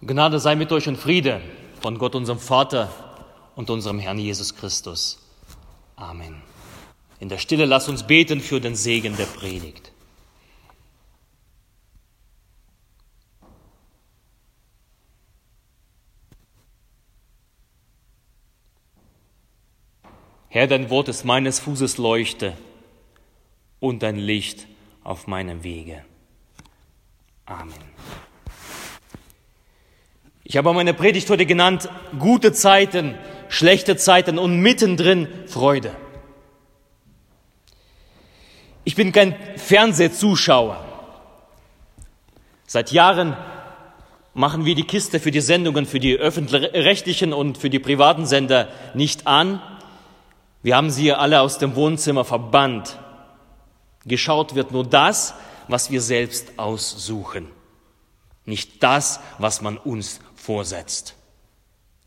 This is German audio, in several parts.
Gnade sei mit euch und Friede von Gott, unserem Vater und unserem Herrn Jesus Christus. Amen. In der Stille lass uns beten für den Segen der Predigt. Herr, dein Wort ist meines Fußes Leuchte und dein Licht auf meinem Wege. Amen. Ich habe meine Predigt heute genannt, gute Zeiten, schlechte Zeiten und mittendrin Freude. Ich bin kein Fernsehzuschauer. Seit Jahren machen wir die Kiste für die Sendungen, für die öffentlich-rechtlichen und für die privaten Sender nicht an. Wir haben sie alle aus dem Wohnzimmer verbannt. Geschaut wird nur das, was wir selbst aussuchen, nicht das, was man uns vorsetzt.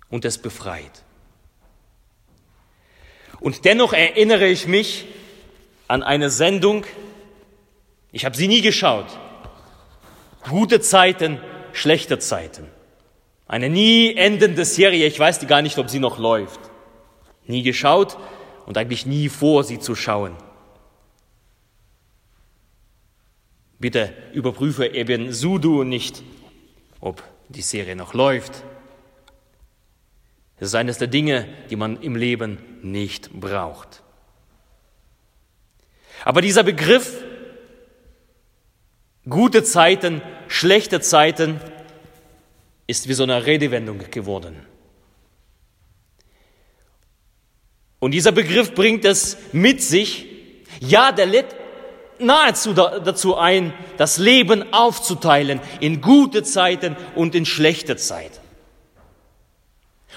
Und es befreit. Und dennoch erinnere ich mich an eine Sendung, ich habe sie nie geschaut. Gute Zeiten, schlechte Zeiten. Eine nie endende Serie, ich weiß gar nicht, ob sie noch läuft. Nie geschaut und eigentlich nie vor, sie zu schauen. Bitte überprüfe eben Sudu nicht, ob die Serie noch läuft. Es ist eines der Dinge, die man im Leben nicht braucht. Aber dieser Begriff, gute Zeiten, schlechte Zeiten, ist wie so eine Redewendung geworden. Und dieser Begriff bringt es mit sich, ja, der nahezu dazu ein, das Leben aufzuteilen in gute Zeiten und in schlechte Zeiten.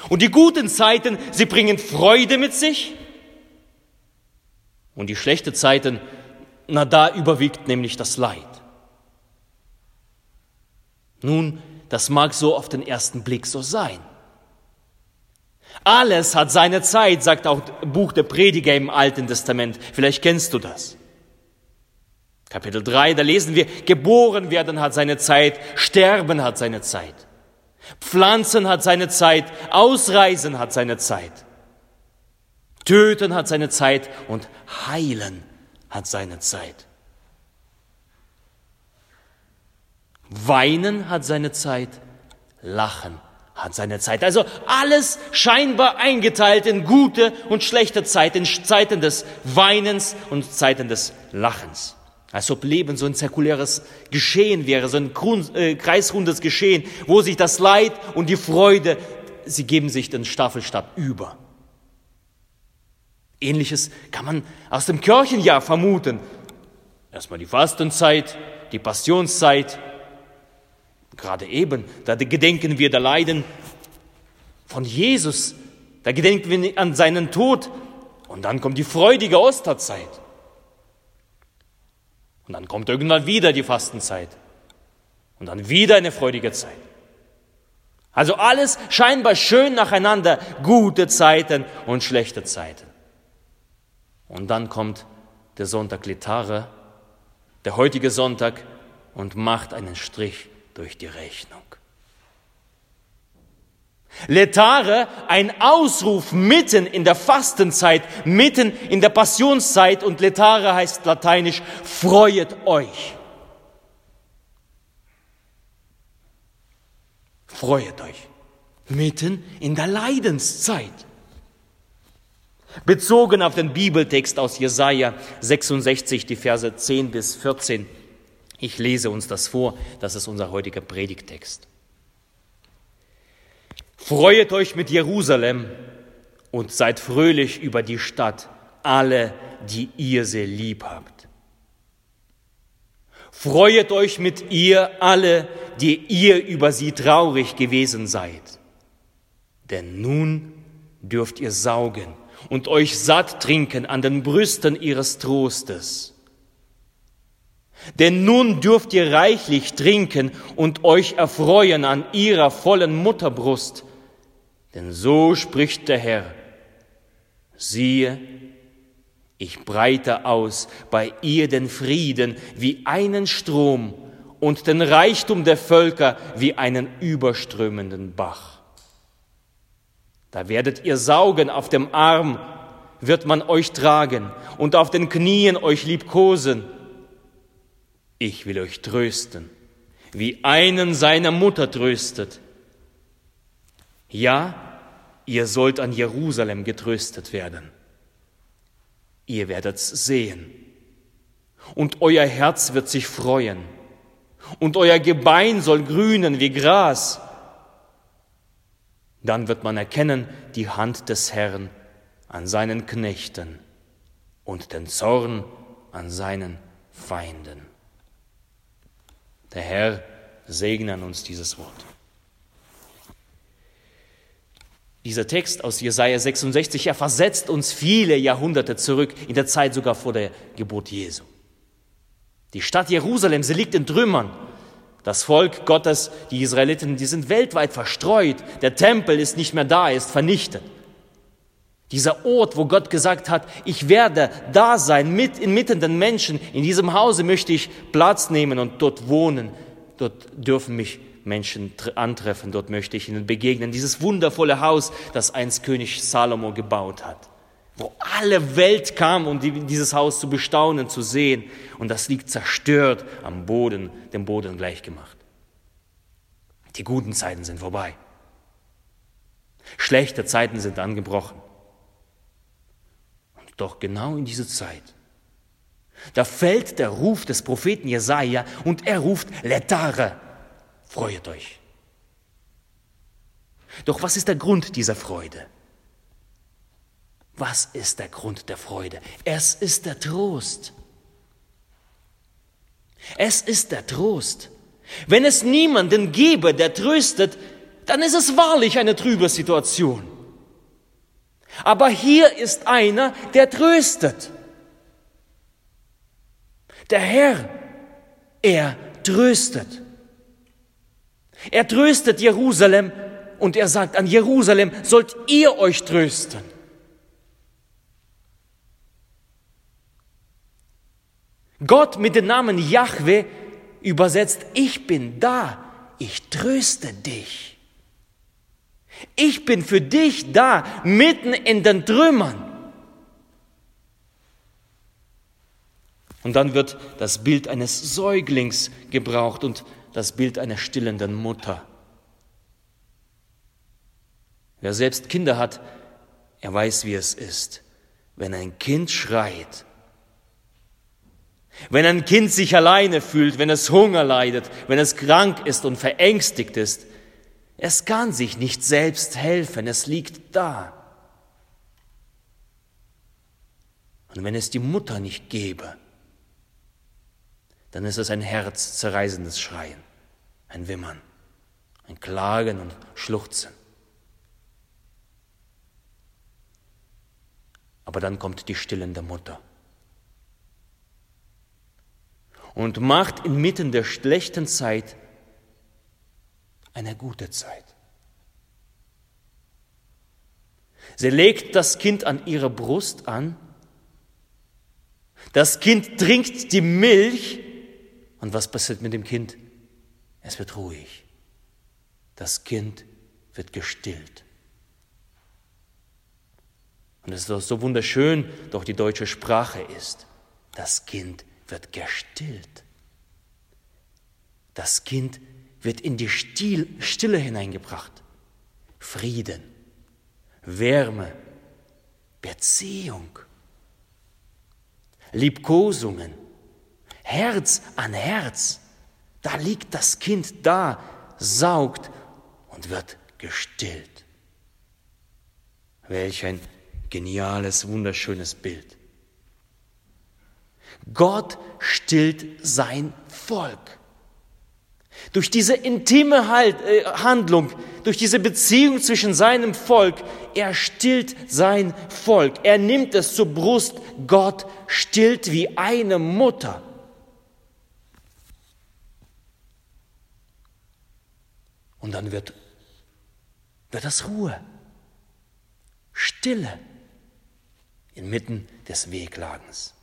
Und die guten Zeiten, sie bringen Freude mit sich. Und die schlechten Zeiten, na da überwiegt nämlich das Leid. Nun, das mag so auf den ersten Blick so sein. Alles hat seine Zeit, sagt auch Buch der Prediger im Alten Testament. Vielleicht kennst du das. Kapitel 3, da lesen wir, geboren werden hat seine Zeit, sterben hat seine Zeit. Pflanzen hat seine Zeit, ausreisen hat seine Zeit. Töten hat seine Zeit und heilen hat seine Zeit. Weinen hat seine Zeit, lachen hat seine Zeit. Also alles scheinbar eingeteilt in gute und schlechte Zeiten, Zeiten des Weinens und Zeiten des Lachens. Als ob Leben so ein zirkuläres Geschehen wäre, so ein äh, kreisrundes Geschehen, wo sich das Leid und die Freude, sie geben sich den Staffelstab über. Ähnliches kann man aus dem Kirchenjahr vermuten. Erstmal die Fastenzeit, die Passionszeit. Gerade eben, da gedenken wir der Leiden von Jesus, da gedenken wir an seinen Tod. Und dann kommt die freudige Osterzeit. Und dann kommt irgendwann wieder die Fastenzeit. Und dann wieder eine freudige Zeit. Also alles scheinbar schön nacheinander, gute Zeiten und schlechte Zeiten. Und dann kommt der Sonntag Letare, der heutige Sonntag, und macht einen Strich durch die Rechnung. Letare, ein Ausruf mitten in der Fastenzeit, mitten in der Passionszeit und Letare heißt lateinisch, freuet euch. Freuet euch. Mitten in der Leidenszeit. Bezogen auf den Bibeltext aus Jesaja 66, die Verse 10 bis 14. Ich lese uns das vor, das ist unser heutiger Predigtext. Freuet euch mit Jerusalem und seid fröhlich über die Stadt, alle, die ihr sie lieb habt. Freuet euch mit ihr alle, die ihr über sie traurig gewesen seid. Denn nun dürft ihr saugen und euch satt trinken an den Brüsten ihres Trostes. Denn nun dürft ihr reichlich trinken und euch erfreuen an ihrer vollen Mutterbrust, denn so spricht der Herr, siehe, ich breite aus bei ihr den Frieden wie einen Strom und den Reichtum der Völker wie einen überströmenden Bach. Da werdet ihr saugen, auf dem Arm wird man euch tragen und auf den Knien euch liebkosen. Ich will euch trösten, wie einen seiner Mutter tröstet. Ja, ihr sollt an Jerusalem getröstet werden. Ihr werdet's sehen, und euer Herz wird sich freuen, und euer Gebein soll grünen wie Gras. Dann wird man erkennen die Hand des Herrn an seinen Knechten und den Zorn an seinen Feinden. Der Herr segne an uns dieses Wort. Dieser Text aus Jesaja 66, er versetzt uns viele Jahrhunderte zurück, in der Zeit sogar vor der Geburt Jesu. Die Stadt Jerusalem, sie liegt in Trümmern. Das Volk Gottes, die Israeliten, die sind weltweit verstreut. Der Tempel ist nicht mehr da, ist vernichtet. Dieser Ort, wo Gott gesagt hat, ich werde da sein, mit inmitten den Menschen. In diesem Hause möchte ich Platz nehmen und dort wohnen. Dort dürfen mich Menschen antreffen, dort möchte ich ihnen begegnen. Dieses wundervolle Haus, das einst König Salomo gebaut hat, wo alle Welt kam, um dieses Haus zu bestaunen, zu sehen. Und das liegt zerstört am Boden, dem Boden gleichgemacht. Die guten Zeiten sind vorbei. Schlechte Zeiten sind angebrochen. Und doch genau in diese Zeit, da fällt der Ruf des Propheten Jesaja und er ruft Letare, Freut euch. Doch was ist der Grund dieser Freude? Was ist der Grund der Freude? Es ist der Trost. Es ist der Trost. Wenn es niemanden gäbe, der tröstet, dann ist es wahrlich eine trübe Situation. Aber hier ist einer, der tröstet. Der Herr, er tröstet. Er tröstet Jerusalem und er sagt, an Jerusalem sollt ihr euch trösten. Gott mit dem Namen Yahweh übersetzt, ich bin da, ich tröste dich. Ich bin für dich da, mitten in den Trümmern. Und dann wird das Bild eines Säuglings gebraucht und das Bild einer stillenden Mutter. Wer selbst Kinder hat, er weiß, wie es ist, wenn ein Kind schreit, wenn ein Kind sich alleine fühlt, wenn es Hunger leidet, wenn es krank ist und verängstigt ist. Es kann sich nicht selbst helfen, es liegt da. Und wenn es die Mutter nicht gäbe, dann ist es ein herzzerreißendes Schreien, ein Wimmern, ein Klagen und Schluchzen. Aber dann kommt die stillende Mutter und macht inmitten der schlechten Zeit eine gute Zeit. Sie legt das Kind an ihre Brust an, das Kind trinkt die Milch und was passiert mit dem Kind? Es wird ruhig. Das Kind wird gestillt. Und es ist doch so wunderschön, doch die deutsche Sprache ist. Das Kind wird gestillt. Das Kind wird in die Stille hineingebracht. Frieden, Wärme, Beziehung, Liebkosungen, Herz an Herz. Da liegt das Kind da, saugt und wird gestillt. Welch ein geniales, wunderschönes Bild. Gott stillt sein Volk. Durch diese intime halt, äh, Handlung, durch diese Beziehung zwischen seinem Volk, er stillt sein Volk. Er nimmt es zur Brust. Gott stillt wie eine Mutter. Und dann wird, wird das Ruhe, Stille inmitten des Wehklagens.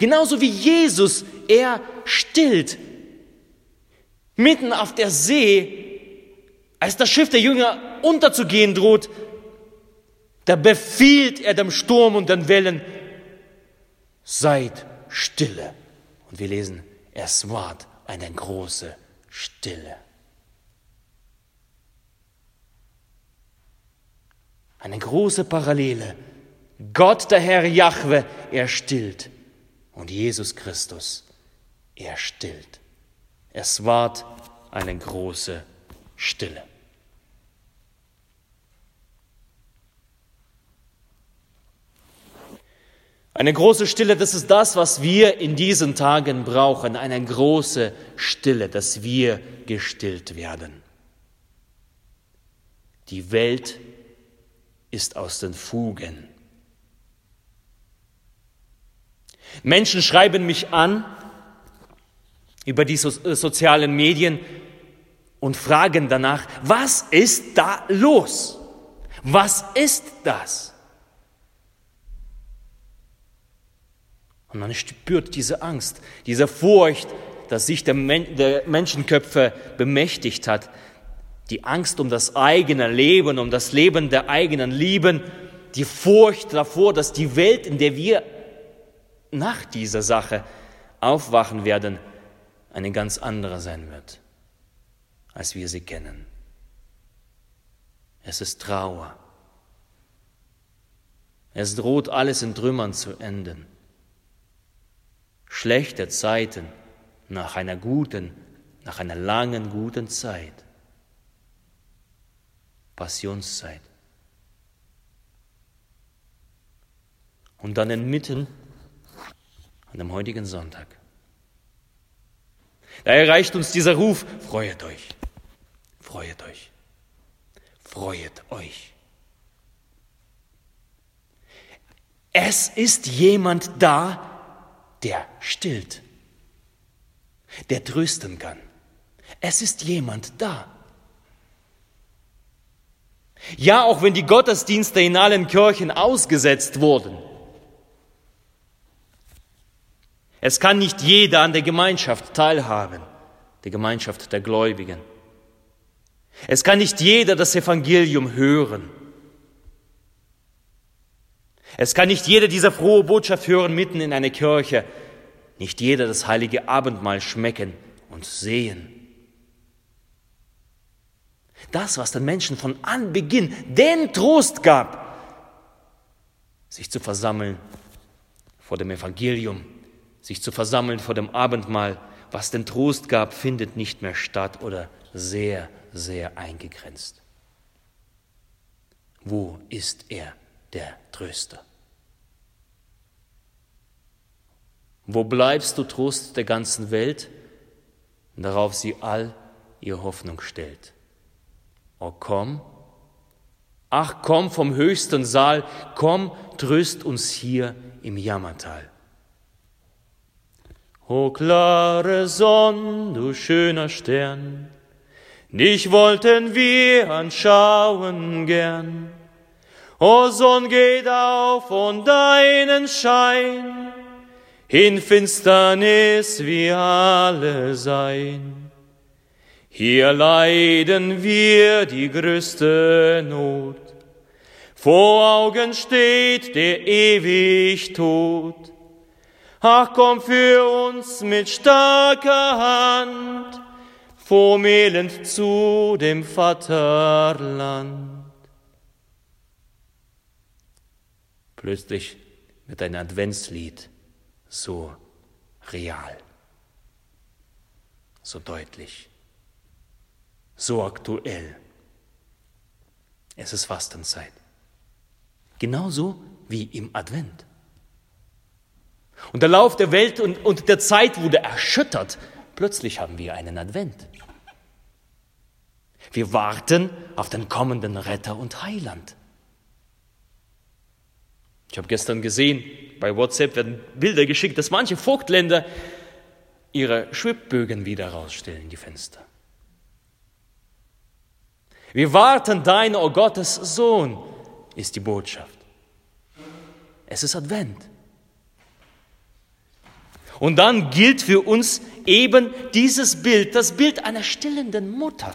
Genauso wie Jesus, er stillt Mitten auf der See, als das Schiff der Jünger unterzugehen droht, da befiehlt er dem Sturm und den Wellen, seid stille. Und wir lesen, es ward eine große Stille. Eine große Parallele. Gott, der Herr Jahwe, er stillt. Und Jesus Christus, er stillt. Es ward eine große Stille. Eine große Stille, das ist das, was wir in diesen Tagen brauchen. Eine große Stille, dass wir gestillt werden. Die Welt ist aus den Fugen. Menschen schreiben mich an über die so äh, sozialen Medien und fragen danach, was ist da los? Was ist das? Und man spürt diese Angst, diese Furcht, dass sich der, Men der Menschenköpfe bemächtigt hat. Die Angst um das eigene Leben, um das Leben der eigenen Lieben, die Furcht davor, dass die Welt, in der wir nach dieser Sache aufwachen werden, eine ganz andere sein wird, als wir sie kennen. Es ist Trauer. Es droht alles in Trümmern zu enden schlechte Zeiten nach einer guten, nach einer langen guten Zeit. Passionszeit. Und dann inmitten an dem heutigen Sonntag. Da erreicht uns dieser Ruf, freuet euch, freuet euch, freuet euch. Es ist jemand da, der stillt, der trösten kann. Es ist jemand da. Ja, auch wenn die Gottesdienste in allen Kirchen ausgesetzt wurden. Es kann nicht jeder an der Gemeinschaft teilhaben, der Gemeinschaft der Gläubigen. Es kann nicht jeder das Evangelium hören. Es kann nicht jeder diese frohe Botschaft hören mitten in einer Kirche, nicht jeder das heilige Abendmahl schmecken und sehen. Das, was den Menschen von Anbeginn den Trost gab, sich zu versammeln vor dem Evangelium, sich zu versammeln vor dem Abendmahl, was den Trost gab, findet nicht mehr statt oder sehr, sehr eingegrenzt. Wo ist er? der Tröster. Wo bleibst du Trost der ganzen Welt, darauf sie all ihre Hoffnung stellt? O komm, ach komm vom höchsten Saal, komm, tröst uns hier im Jammertal. O klare Sonn, du schöner Stern, dich wollten wir anschauen gern. O Sonn geht auf und deinen Schein in Finsternis wir alle sein. Hier leiden wir die größte Not. Vor Augen steht der ewig Tod. Ach, komm für uns mit starker Hand, vormehlend zu dem Vaterland. Plötzlich wird ein Adventslied so real, so deutlich, so aktuell. Es ist Fastenzeit. Genauso wie im Advent. Und der Lauf der Welt und, und der Zeit wurde erschüttert. Plötzlich haben wir einen Advent. Wir warten auf den kommenden Retter und Heiland. Ich habe gestern gesehen, bei WhatsApp werden Bilder geschickt, dass manche Vogtländer ihre Schwibbögen wieder rausstellen, die Fenster. Wir warten dein, o oh Gottes Sohn, ist die Botschaft. Es ist Advent. Und dann gilt für uns eben dieses Bild, das Bild einer stillenden Mutter.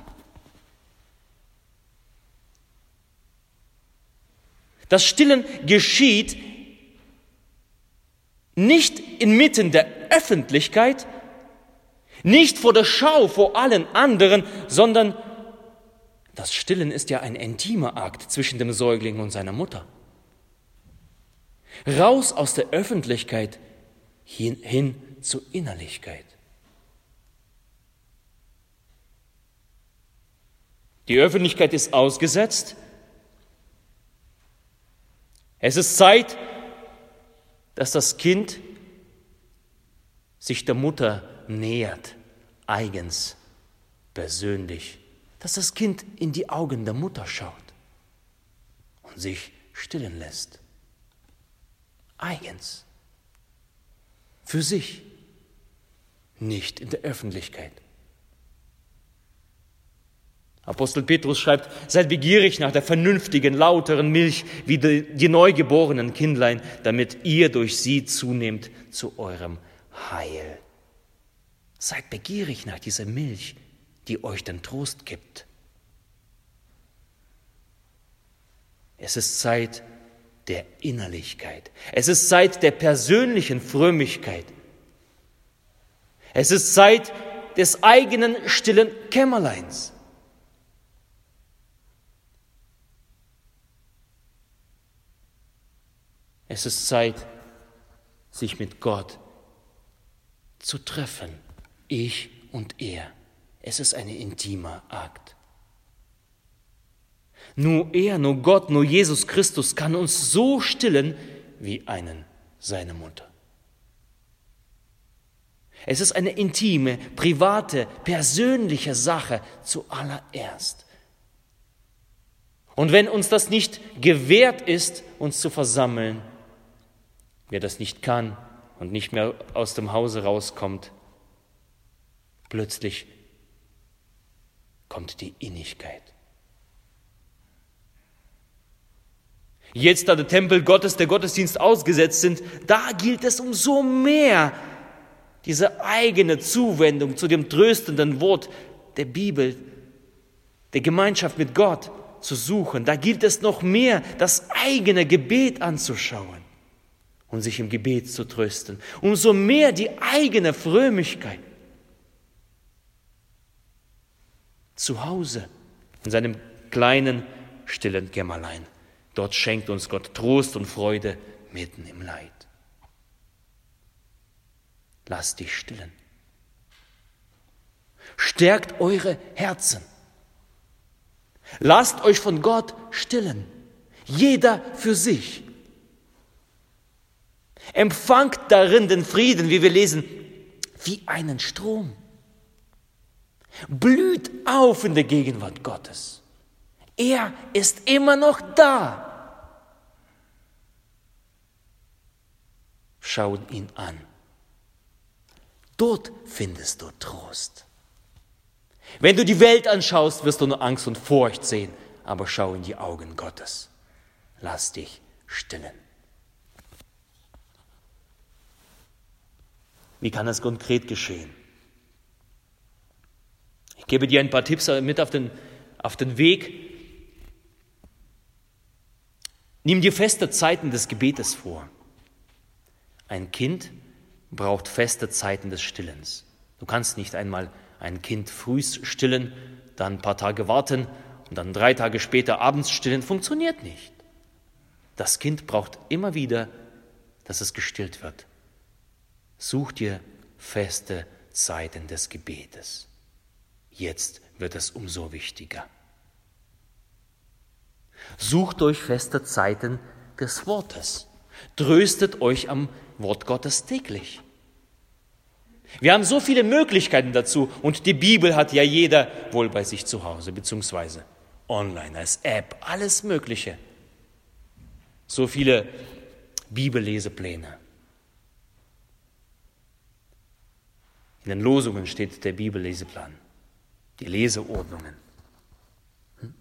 Das Stillen geschieht nicht inmitten der Öffentlichkeit, nicht vor der Schau vor allen anderen, sondern das Stillen ist ja ein intimer Akt zwischen dem Säugling und seiner Mutter. Raus aus der Öffentlichkeit hin, hin zur Innerlichkeit. Die Öffentlichkeit ist ausgesetzt. Es ist Zeit, dass das Kind sich der Mutter nähert, eigens, persönlich, dass das Kind in die Augen der Mutter schaut und sich stillen lässt. Eigens. Für sich, nicht in der Öffentlichkeit. Apostel Petrus schreibt, seid begierig nach der vernünftigen, lauteren Milch wie die, neugeborenen Kindlein, damit ihr durch sie zunehmt zu eurem Heil. Seid begierig nach dieser Milch, die euch den Trost gibt. Es ist Zeit der Innerlichkeit. Es ist Zeit der persönlichen Frömmigkeit. Es ist Zeit des eigenen stillen Kämmerleins. Es ist Zeit, sich mit Gott zu treffen, ich und er. Es ist ein intimer Akt. Nur er, nur Gott, nur Jesus Christus kann uns so stillen wie einen seine Mutter. Es ist eine intime, private, persönliche Sache zuallererst. Und wenn uns das nicht gewährt ist, uns zu versammeln, Wer das nicht kann und nicht mehr aus dem Hause rauskommt, plötzlich kommt die Innigkeit. Jetzt, da der Tempel Gottes, der Gottesdienst ausgesetzt sind, da gilt es umso mehr, diese eigene Zuwendung zu dem tröstenden Wort der Bibel, der Gemeinschaft mit Gott zu suchen. Da gilt es noch mehr, das eigene Gebet anzuschauen und sich im Gebet zu trösten. Umso mehr die eigene Frömmigkeit. Zu Hause, in seinem kleinen, stillen Kämmerlein. Dort schenkt uns Gott Trost und Freude mitten im Leid. Lasst dich stillen. Stärkt eure Herzen. Lasst euch von Gott stillen. Jeder für sich. Empfangt darin den Frieden, wie wir lesen, wie einen Strom. Blüht auf in der Gegenwart Gottes. Er ist immer noch da. Schau ihn an. Dort findest du Trost. Wenn du die Welt anschaust, wirst du nur Angst und Furcht sehen, aber schau in die Augen Gottes. Lass dich stillen. Wie kann das konkret geschehen? Ich gebe dir ein paar Tipps mit auf den, auf den Weg. Nimm dir feste Zeiten des Gebetes vor. Ein Kind braucht feste Zeiten des Stillens. Du kannst nicht einmal ein Kind früh stillen, dann ein paar Tage warten und dann drei Tage später abends stillen. Funktioniert nicht. Das Kind braucht immer wieder, dass es gestillt wird. Such dir feste Zeiten des Gebetes. Jetzt wird es umso wichtiger. Sucht euch feste Zeiten des Wortes. Tröstet euch am Wort Gottes täglich. Wir haben so viele Möglichkeiten dazu und die Bibel hat ja jeder wohl bei sich zu Hause, beziehungsweise online als App, alles Mögliche. So viele Bibellesepläne. In den Losungen steht der Bibelleseplan, die Leseordnungen.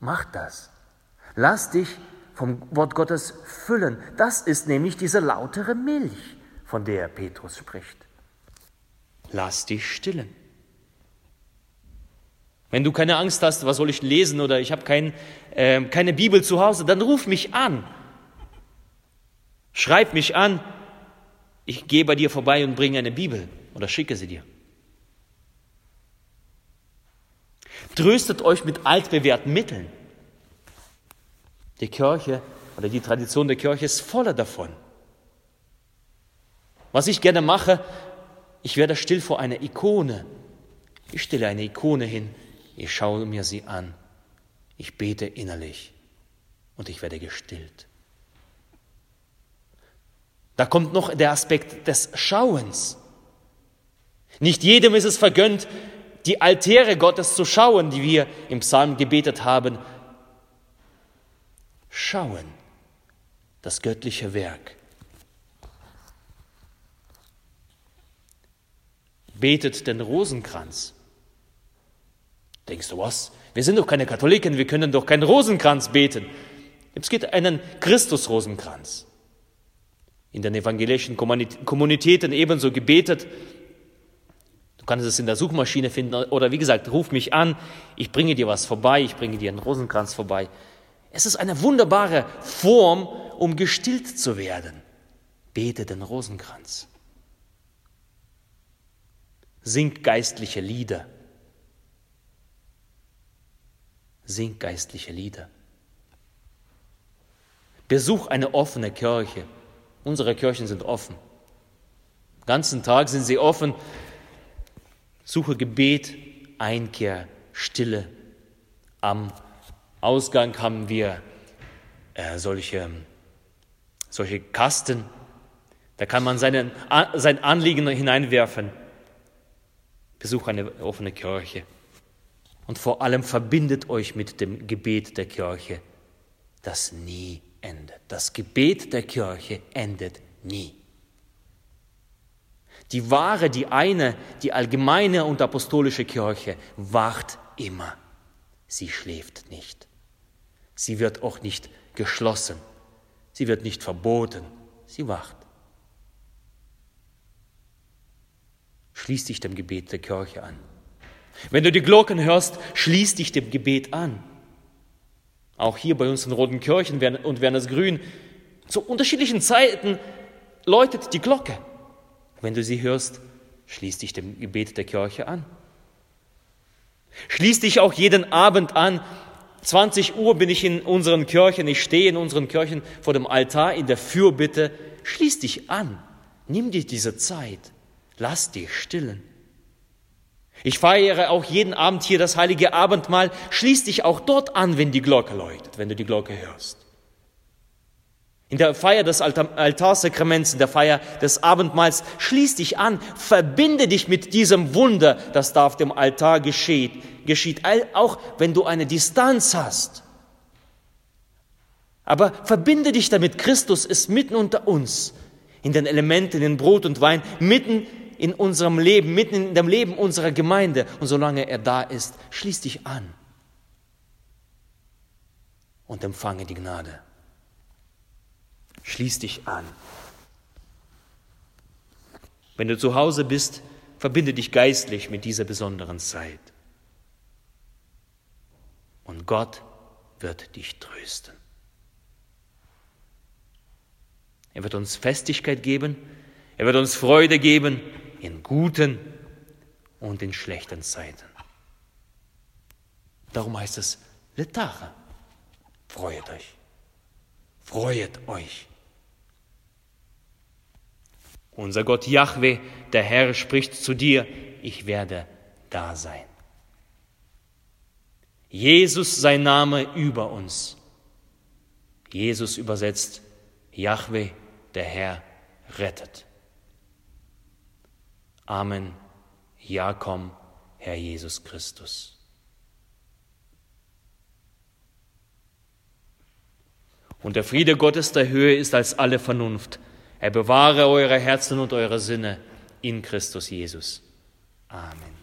Mach das. Lass dich vom Wort Gottes füllen. Das ist nämlich diese lautere Milch, von der Petrus spricht. lass dich stillen. Wenn du keine Angst hast, was soll ich lesen oder ich habe kein, äh, keine Bibel zu Hause, dann ruf mich an. Schreib mich an. Ich gehe bei dir vorbei und bringe eine Bibel oder schicke sie dir. Tröstet euch mit altbewährten Mitteln. Die Kirche oder die Tradition der Kirche ist voller davon. Was ich gerne mache, ich werde still vor einer Ikone. Ich stelle eine Ikone hin, ich schaue mir sie an, ich bete innerlich und ich werde gestillt. Da kommt noch der Aspekt des Schauens. Nicht jedem ist es vergönnt, die Altäre Gottes zu schauen, die wir im Psalm gebetet haben. Schauen, das göttliche Werk. Betet den Rosenkranz. Denkst du was? Wir sind doch keine Katholiken, wir können doch keinen Rosenkranz beten. Es gibt einen Christus-Rosenkranz. In den evangelischen Kommunitäten ebenso gebetet. Du kannst es in der Suchmaschine finden oder wie gesagt, ruf mich an, ich bringe dir was vorbei, ich bringe dir einen Rosenkranz vorbei. Es ist eine wunderbare Form, um gestillt zu werden. Bete den Rosenkranz. Sing geistliche Lieder. Sing geistliche Lieder. Besuch eine offene Kirche. Unsere Kirchen sind offen. Den ganzen Tag sind sie offen Suche Gebet, Einkehr, Stille. Am Ausgang haben wir äh, solche, solche Kasten. Da kann man seinen, sein Anliegen hineinwerfen. Besuch eine offene Kirche. Und vor allem verbindet euch mit dem Gebet der Kirche, das nie endet. Das Gebet der Kirche endet nie. Die wahre, die eine, die allgemeine und apostolische Kirche wacht immer. Sie schläft nicht. Sie wird auch nicht geschlossen. Sie wird nicht verboten. Sie wacht. Schließ dich dem Gebet der Kirche an. Wenn du die Glocken hörst, schließ dich dem Gebet an. Auch hier bei uns in Roten Kirchen und Wernersgrün, zu unterschiedlichen Zeiten läutet die Glocke. Wenn du sie hörst, schließ dich dem Gebet der Kirche an. Schließ dich auch jeden Abend an. 20 Uhr bin ich in unseren Kirchen, ich stehe in unseren Kirchen vor dem Altar in der Fürbitte. Schließ dich an. Nimm dir diese Zeit. Lass dich stillen. Ich feiere auch jeden Abend hier das heilige Abendmahl. Schließ dich auch dort an, wenn die Glocke läutet, wenn du die Glocke hörst. In der Feier des Altarsakraments, in der Feier des Abendmahls, schließ dich an, verbinde dich mit diesem Wunder, das da auf dem Altar geschieht, geschieht, auch wenn du eine Distanz hast. Aber verbinde dich damit, Christus ist mitten unter uns, in den Elementen, in Brot und Wein, mitten in unserem Leben, mitten in dem Leben unserer Gemeinde. Und solange er da ist, schließ dich an und empfange die Gnade. Schließ dich an. Wenn du zu Hause bist, verbinde dich geistlich mit dieser besonderen Zeit. Und Gott wird dich trösten. Er wird uns Festigkeit geben, er wird uns Freude geben in guten und in schlechten Zeiten. Darum heißt es Letare. Freut euch. Freut euch. Unser Gott Yahweh, der Herr, spricht zu dir, ich werde da sein. Jesus sein Name über uns. Jesus übersetzt, Yahweh, der Herr, rettet. Amen. Ja, komm, Herr Jesus Christus. Und der Friede Gottes der Höhe ist als alle Vernunft er bewahre eure Herzen und eure Sinne in Christus Jesus. Amen.